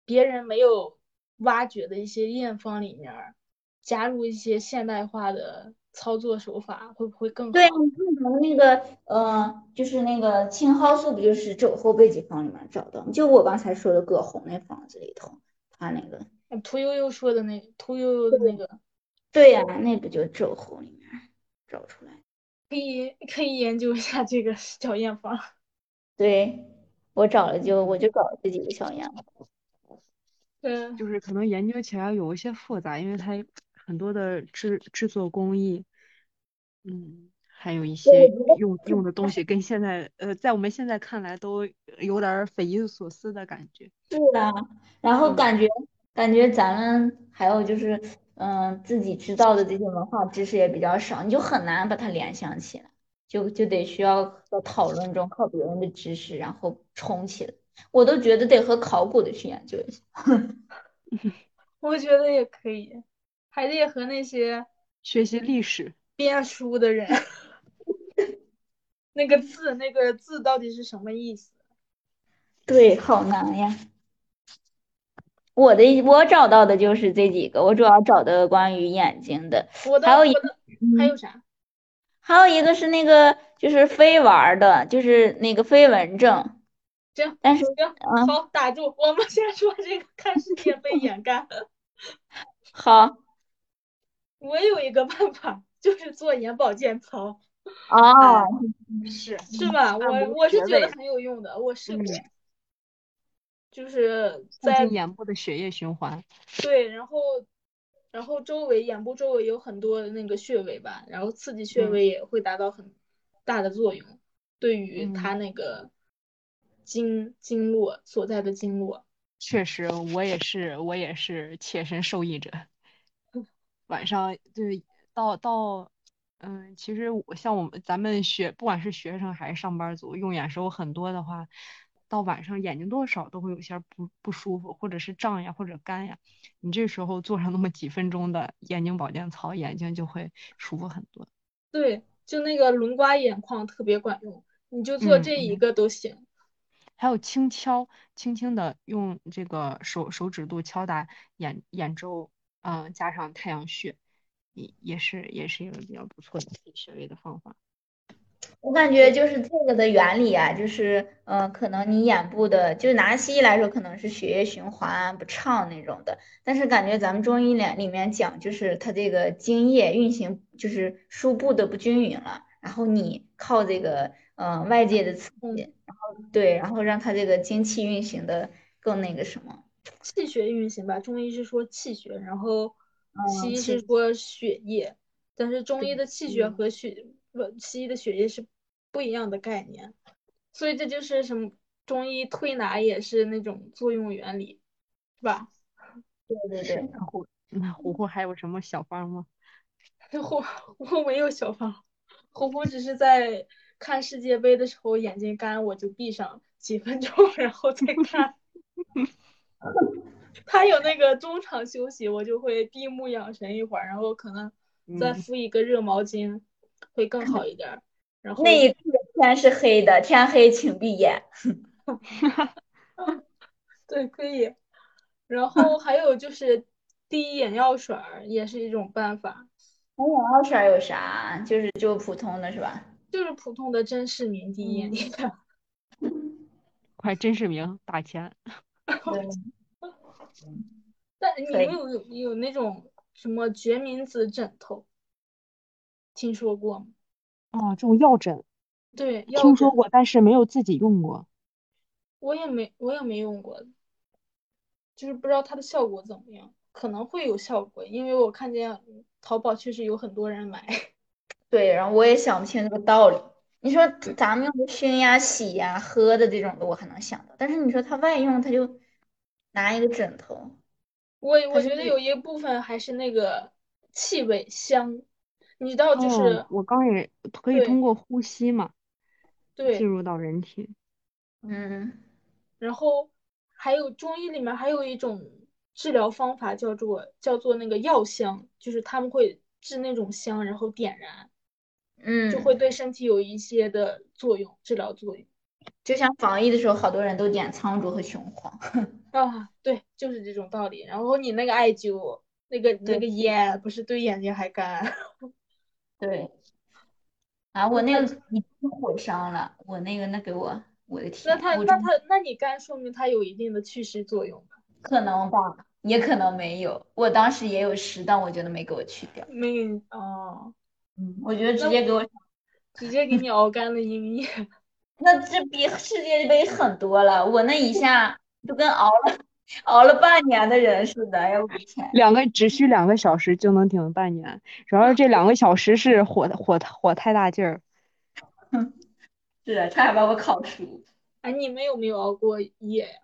别人没有挖掘的一些验方里面加入一些现代化的操作手法，会不会更好？对，你看咱们那个呃，就是那个青蒿素，不就是肘后备急方里面找到？就我刚才说的葛洪那方子里头，他那个。呃屠呦呦说的那屠呦呦的那个，对呀、那不就肘后里面找出来。可以可以研究一下这个小验方。[LAUGHS] 对，我找了就我就找了这几个小样。嗯，就是可能研究起来有一些复杂，因为它很多的制制作工艺，嗯，还有一些用用的东西跟现在呃，在我们现在看来都有点儿匪夷所思的感觉。是啊，然后嗯感觉感觉咱们还有就是，嗯、自己知道的这些文化知识也比较少，你就很难把它联想起来，就就得需要在讨论中靠别人的知识，然后冲起来。我都觉得得和考古的去研究一下。[LAUGHS] [LAUGHS] 我觉得也可以，还得和那些学习历史，编书的人，[LAUGHS] 那个字，那个字到底是什么意思？对，好难呀。我的我找到的就是这几个，我主要找的关于眼睛的，我的还有一我的还有啥？还有一个是那个就是非玩儿的，就是那个飞蚊症。行但是行，嗯好，打住，我们先说这个看世界被掩盖。[LAUGHS] 好我有一个办法，[LAUGHS] 就是做眼保健操，哦，[LAUGHS] 是是吧？我我是觉得很有用的，我试过，嗯就是促在进眼部的血液循环。对，然后然后周围眼部周围有很多的那个穴位吧，然后刺激穴嗯位也会达到很大的作用，对于嗯它那个经经络所在的经络。确实，我也是，我也是切身受益者。晚上对到到，嗯，其实我像我们咱们学，不管是学生还是上班族，用眼时候很多的话，到晚上眼睛多少都会有些不不舒服，或者是胀呀，或者干呀。你这时候做上那么几分钟的眼睛保健操，眼睛就会舒服很多。对，就那个轮刮眼眶特别管用，你就做嗯这一嗯个都行。还有轻敲，轻轻的用这个手手指肚敲打眼眼周，嗯、加上太阳穴，也也是也是一个比较不错的提穴位的方法。我感觉就是这个的原理啊，就是嗯、呃可能你眼部的，就拿西医来说，可能是血液循环不畅那种的，但是感觉咱们中医里里面讲，就是它这个精液运行就是输布的不均匀了，然后你靠这个嗯、呃外界的刺嗯激，然后对，然后让它这个精气运行的更那个什么，气血运行吧，中医是说气血，然后西医是说血液，但是中医的气血嗯和血不，西医的血液是不一样的概念，所以这就是什么中医推拿也是那种作用原理，是吧？对对对，那虎那虎虎还有什么小方吗？[LAUGHS] 虎虎没有小方，虎虎只是在看世界杯的时候眼睛干，我就闭上几分钟，[LAUGHS] 然后再看。[LAUGHS] [LAUGHS] 他有那个中场休息，我就会闭目养神一会儿，然后可能再嗯敷一个热毛巾，会更好一点儿。然后那一刻天是黑的，天黑请闭眼。[LAUGHS] 对，可以。然后还有就是滴眼药水儿也是一种办法，那眼药水有啥？就是就普通的是吧？就是普通的真视明滴眼嗯药。[LAUGHS] 快真视明打钱。对。但你们有有有那种什么决明子枕头，听说过吗？哦，这种药枕对，药听说过，但是没有自己用过。我也没我也没用过，就是不知道它的效果怎么样，可能会有效果，因为我看见淘宝确实有很多人买。[LAUGHS] 对，然后我也想不清这个道理。你说咱们用的熏呀、洗呀、喝的这种的，我还能想到，但是你说他外用，他就拿一个枕头，我我觉得有一部分还是那个气味香，你知道就哦是，我刚也可以通过呼吸嘛，对进，入到人体。嗯，然后还有中医里面还有一种治疗方法叫做叫做那个药香，就是他们会制那种香，然后点燃，就嗯，会对身体有一些的作用，治疗作用。就像防疫的时候，好多人都点苍术和雄黄。[LAUGHS] 啊，对，就是这种道理。然后你那个艾灸，那个那个烟，不是对眼睛还干？[LAUGHS] 对，啊，我那个已经火伤了，我那个那给我，我的那天，我真它那他那你干，说明它有一定的祛湿作用吧？可能吧，也可能没有。我当时也有湿，但我觉得没给我去掉。没给你哦，嗯，我觉得直接给我，直接给你熬干了阴液。[LAUGHS] 那这比世界杯狠多了。我那一下就跟熬了熬了半年的人似的，哎呦我的天！两个只需两个小时就能顶半年，主要是这两个小时是火火火太大劲儿。[LAUGHS] 是的，差点把我烤熟。哎，你们有没有熬过夜呀？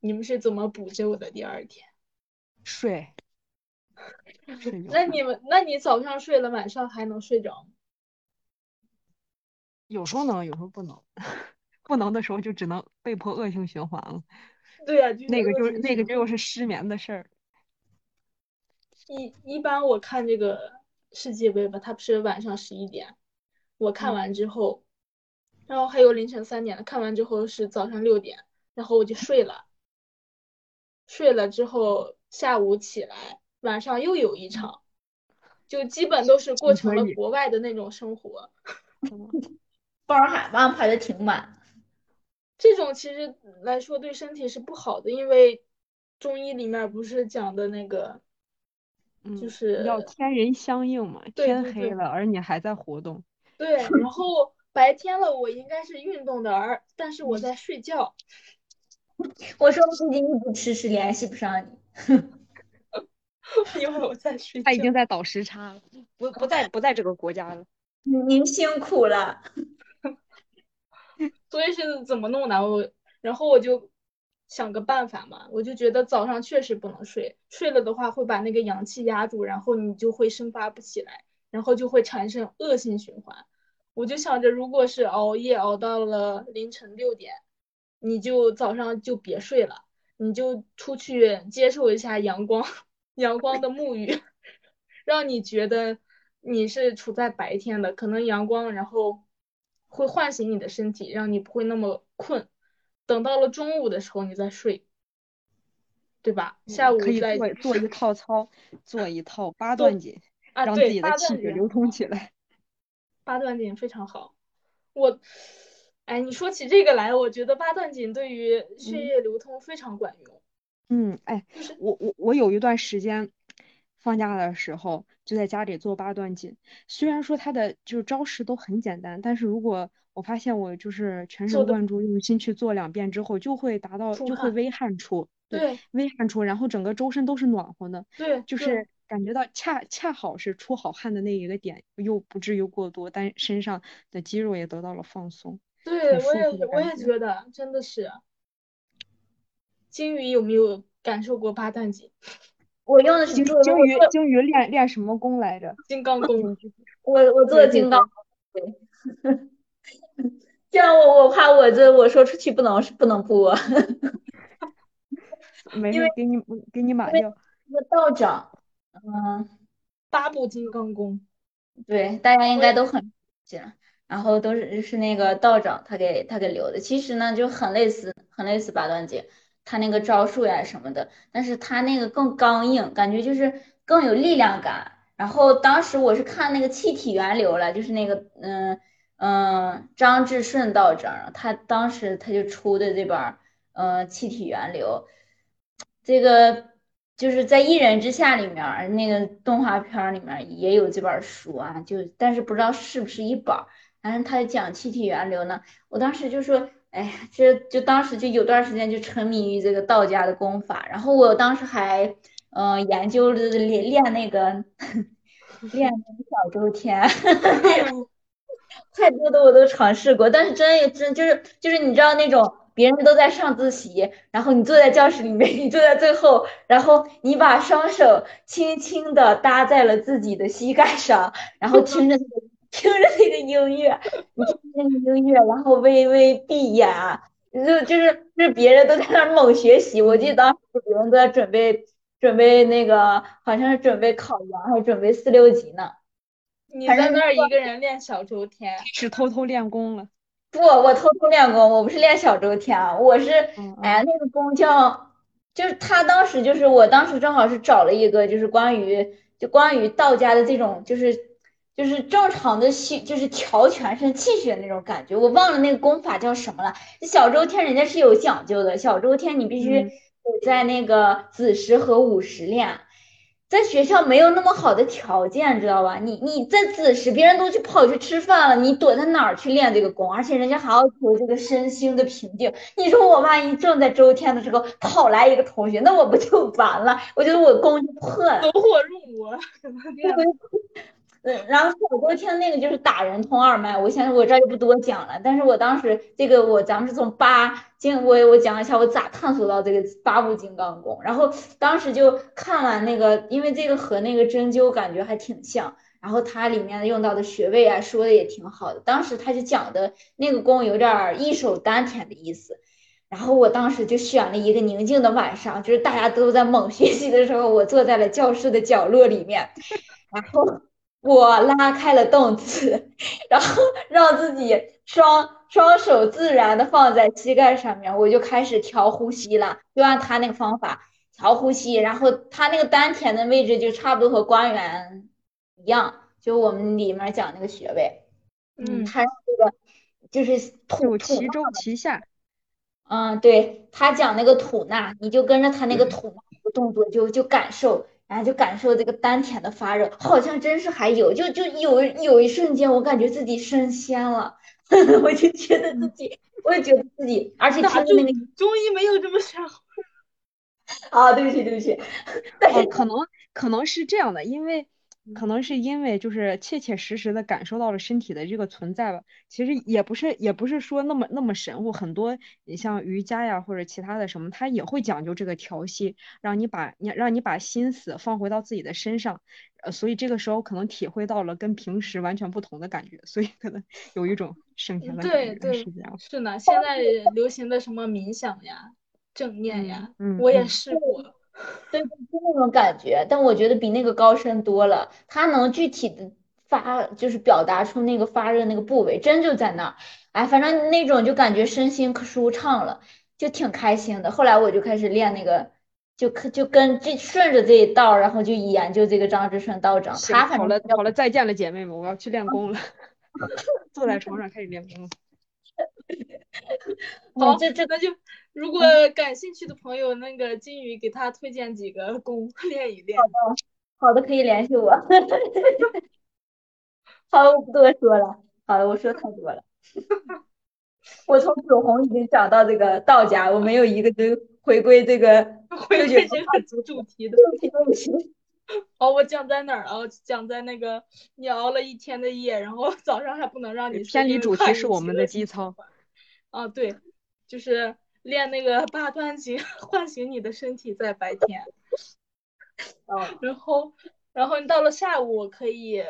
你们是怎么补救的第二天？睡。睡 [LAUGHS] 那你们，那你早上睡了，晚上还能睡着吗？有时候能，有时候不能。[LAUGHS] 不能的时候就只能被迫恶性循环了。对呀，那个就是那个就又是失眠的事儿。一一般我看这个世界杯吧，它不是晚上十一点，我看完之后，然后还有凌晨三点的，看完之后是早上六点，然后我就睡了。睡了之后，下午起来，晚上又有一场，就基本都是过成了国外的那种生活。[LAUGHS] 班还安排的挺满。这种其实来说对身体是不好的，因为中医里面不是讲的那个，就是要天人相应嘛，天黑了而你还在活动。对，然后白天了我应该是运动的，而但是我在睡觉。[LAUGHS] 我说最近一直迟迟联系不上你，[LAUGHS] [LAUGHS] 因为我在睡。他已经在倒时差了，不不在不在这个国家了。您辛苦了。[LAUGHS] 所以是怎么弄的？我然后我就想个办法嘛，我就觉得早上确实不能睡，睡了的话会把那个阳气压住，然后你就会生发不起来，然后就会产生恶性循环。我就想着，如果是熬夜熬到了凌晨六点，你就早上就别睡了，你就出去接受一下阳光，阳光的沐浴，[LAUGHS] 让你觉得你是处在白天的，可能阳光，然后。会唤醒你的身体，让你不会那么困。等到了中午的时候，你再睡，对吧？下午可以做做一套操，做一套八段锦，让自己的气血流通起来。[LAUGHS] 八段锦非常好。我，哎，你说起这个来，我觉得八段锦对于血液流通非常管用。嗯，哎，我我我有一段时间放假的时候。就在家里做八段锦，虽然说它的就是招式都很简单，但是如果我发现我就是全神贯注、用心去做两遍之后，就会达到就会微汗出，对，微汗出，然后整个周身都是暖和的，对，就是感觉到恰恰好是出好汗的那一个点，又不至于过多，但身上的肌肉也得到了放松。对，我也我也觉得真的是。金鱼有没有感受过八段锦？[LAUGHS] 我用的是金金鱼，金鱼练练什么功来着？金刚功。[LAUGHS] 我我做的金刚。对。[LAUGHS] 这样我我怕我这我说出去不能不能播。没事，给你给你码掉。那个道长，嗯，八部金刚功。对，大家应该都很了。然后都是是那个道长他给他给留的，其实呢就很类似很类似八段锦。他那个招数呀什么的，但是他那个更刚硬，感觉就是更有力量感。然后当时我是看那个气体源流了，就是那个嗯嗯张志顺道长，他当时他就出的这本嗯气体源流，这个就是在一人之下里面那个动画片里面也有这本书啊，就但是不知道是不是一本，反正他讲气体源流呢，我当时就说。哎呀，这就当时就有段时间就沉迷于这个道家的功法，然后我当时还嗯研究着练练那个 [LAUGHS] 练小周天，[LAUGHS] 太多的我都尝试过，但是真也真就是就是你知道那种别人都在上自习，然后你坐在教室里面，你坐在最后，然后你把双手轻轻的搭在了自己的膝盖上，然后 [LAUGHS] 听着。听着那个音乐，你听那个音乐，然后微微闭眼，就就是就是别人都在那猛学习。我记得当时别人都在准备准备那个，好像是准备考研，还是准备四六级呢。你在那儿一个人练小周天，是偷偷练功了？不，我偷偷练功，我不是练小周天，我是哎那个功叫，就是他当时就是我当时正好是找了一个就是关于就关于道家的这种就是。就是正常的气，就是调全身气血那种感觉。我忘了那个功法叫什么了。小周天人家是有讲究的，小周天你必须得在那个子时和午时练。在学校没有那么好的条件，知道吧？你你在子时，别人都去跑去吃饭了，你躲在哪儿去练这个功？而且人家还要求这个身心的平静。你说我万一正在周天的时候跑来一个同学，那我不就完了？我觉得我功就破了。走火入魔。[LAUGHS] 嗯，然后我昨天那个就是打人通二脉，我现在我这儿就不多讲了。但是我当时这个我咱们是从八经，我我讲一下我咋探索到这个八部金刚功。然后当时就看完那个，因为这个和那个针灸感觉还挺像，然后它里面用到的穴位啊说的也挺好的。当时他就讲的那个功有点一手丹田的意思，然后我当时就选了一个宁静的晚上，就是大家都在猛学习的时候，我坐在了教室的角落里面，然后。我拉开了动词，[LAUGHS] 然后让自己双双手自然的放在膝盖上面，我就开始调呼吸了，就按他那个方法调呼吸，然后他那个丹田的位置就差不多和关元一样，就我们里面讲那个穴位，嗯，他这个就是吐其中其下，嗯，对他讲那个吐纳，你就跟着他那个吐纳的动作就就感受。然后就感受这个丹田的发热，好像真是还有，就就有有一瞬间，我感觉自己升仙了，[LAUGHS] 我就觉得自己，我也觉得自己，而且听着那个中医没有这么玄乎。啊，对不起对不起，[LAUGHS] 但是可能可能是这样的，因为。可能是因为就是切切实实的感受到了身体的这个存在吧，其实也不是也不是说那么那么神乎，很多你像瑜伽呀或者其他的什么，它也会讲究这个调息，让你把你让你把心思放回到自己的身上，呃，所以这个时候可能体会到了跟平时完全不同的感觉，所以可能 [LAUGHS] 有一种升天的感觉，对是这样。是呢，现在流行的什么冥想呀、正念呀，嗯，我也试过。对，就那种感觉，但我觉得比那个高深多了。他能具体的发，就是表达出那个发热那个部位，真就在那儿。哎，反正那种就感觉身心可舒畅了，就挺开心的。后来我就开始练那个，就就跟这顺着这一道，然后就研究这个张之顺道长。他好了好了，再见了，姐妹们，我要去练功了。[LAUGHS] 坐在床上开始练功。[LAUGHS] 好，这这那就。如果感兴趣的朋友，那个金鱼给他推荐几个功 [LAUGHS] 练一练。好的，好的，可以联系我。[LAUGHS] 好，我不多说了。好了，我说太多了。[LAUGHS] 我从走红已经讲到这个道家，我没有一个就回归这个回归这个主题的。哦，我讲在哪儿啊？讲在那个你熬了一天的夜，然后早上还不能让你偏离主题是我们的基操。啊，对，就是。练那个八段锦，[LAUGHS] 唤醒你的身体，在白天。[LAUGHS] 哦，然后，然后你到了下午可以，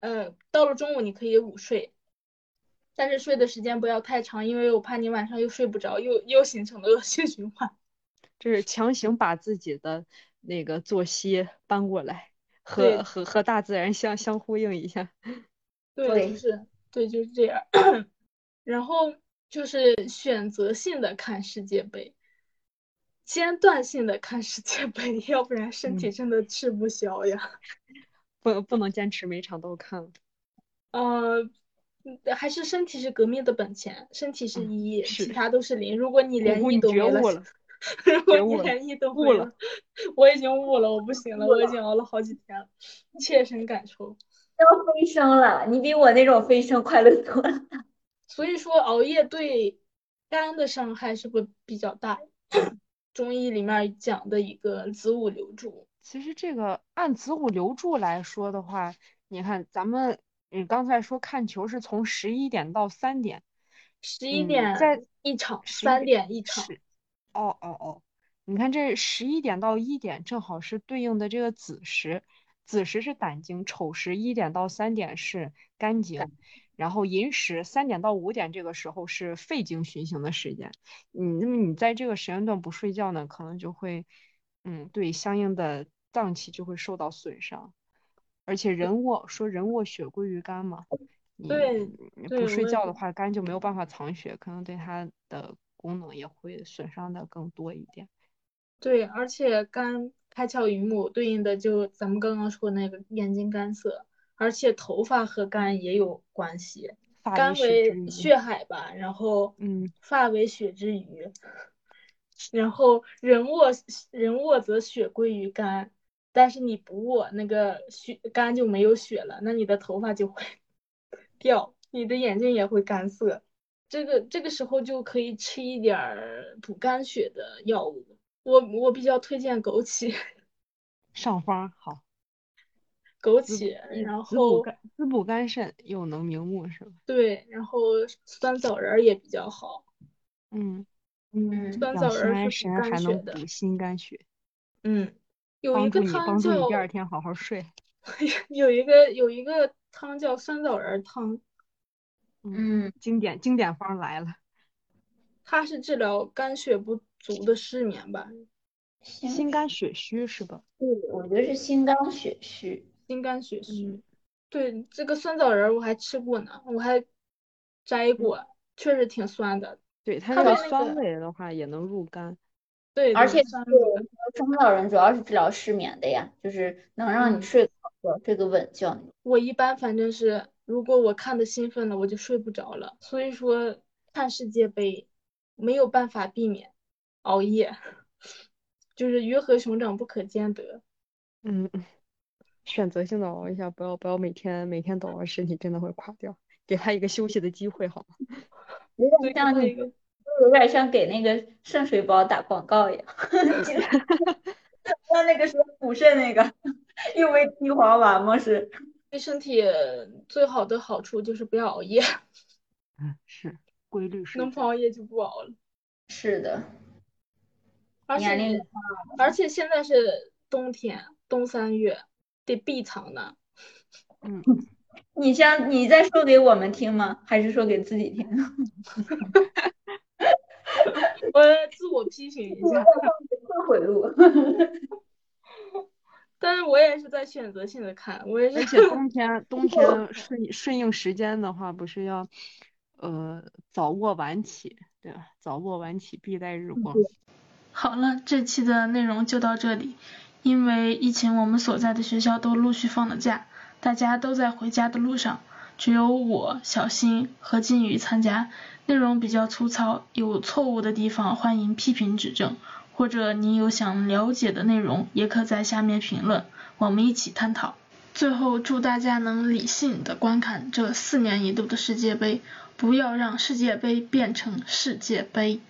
嗯，到了中午你可以午睡，但是睡的时间不要太长，因为我怕你晚上又睡不着，又又形成了恶性循环。[LAUGHS] 这是强行把自己的那个作息搬过来，和和和大自然相相呼应一下。对，就是对，就是这样。[COUGHS] 然后。就是选择性的看世界杯，间断性的看世界杯，[LAUGHS] 要不然身体真的吃不消呀。[LAUGHS] 不，不能坚持每场都看。呃，还是身体是革命的本钱，身体是一，其他都是零。如果你 [LAUGHS] 连一都没了，如果你连一都没了，我已经悟了，我不行了，我已经熬了好几天了，切身感受。要飞升了，你比我那种飞升快乐多了。所以说熬夜对肝的伤害是不是比较大？中医里面讲的一个子午流注，其实这个按子午流注来说的话，你看咱们你刚才说看球是从十一点到三点，十一点在一场，三点一场。哦哦哦，你看这十一点到一点正好是对应的这个子时，子时是胆经，丑时一点到三点是肝经。然后寅时三点到五点这个时候是肺经循行的时间，你那么你在这个时间段不睡觉呢，可能就会，嗯，对相应的脏器就会受到损伤，而且人卧说人卧血归于肝嘛，你不睡觉的话，肝就没有办法藏血，可能对它的功能也会损伤的更多一点。对，而且肝开窍于目，对应的就咱们刚刚说那个眼睛干涩。而且头发和肝也有关系，肝为血海吧，然后嗯，发为血之余，然后人卧人卧则血归于肝，但是你不卧，那个血肝就没有血了，那你的头发就会 [LAUGHS] 掉，你的眼睛也会干涩。这个这个时候就可以吃一点儿补肝血的药物。我我比较推荐枸杞，[LAUGHS] 上方好，枸杞，然后滋补肝肾又能明目是吧？对，然后酸枣仁儿也比较好。嗯，嗯，酸枣仁还肝血的。能补心肝血，嗯，有一个汤叫助你第二天好好睡。[LAUGHS] 有一个有一个汤叫酸枣仁儿汤，嗯，经典经典方来了，它是治疗肝血不足的失眠吧，心心肝血虚是吧？对，我觉得是心肝血虚。心肝血虚。嗯对，这个酸枣仁儿我还吃过呢，我还摘过，确实挺酸的。对，它那个酸味的话也能入肝。对，而且对酸这个中药人主要是治疗失眠的呀，就是能让你嗯睡个好觉，睡个稳觉。我一般反正是，如果我看的兴奋了，我就睡不着了。所以说，看世界杯没有办法避免熬夜，[LAUGHS] 就是鱼和熊掌不可兼得。嗯，选择性的熬一下，不要不要每天每天都熬，身体真的会垮掉。给他一个休息的机会，好吗？[LAUGHS] 有像，那个有点像给那个圣水宝打广告一样。记得像那个什么补肾那个，又为地黄丸吗？是。对身体最好的好处就是不要熬夜，嗯，是规律是。能不熬夜就不熬了。是的，而年龄且而且现在是冬天，冬三月得必藏呢。嗯，你像你在说给我们听吗？还是说给自己听？[LAUGHS] 我自我批评一下，会回路。但是我也是在选择性的看，我也是而是且冬天冬天顺顺应时间的话，不是要呃早卧晚起，对吧？早卧晚起，必带日光。好了，这期的内容就到这里。因为疫情，我们所在的学校都陆续放了假，大家都在回家的路上，只有我、小新和金鱼参加。内容比较粗糙，有错误的地方欢迎批评指正，或者你有想了解的内容，也可在下面评论，我们一起探讨。最后，祝大家能理性的观看这四年一度的世界杯，不要让世界杯变成世界杯。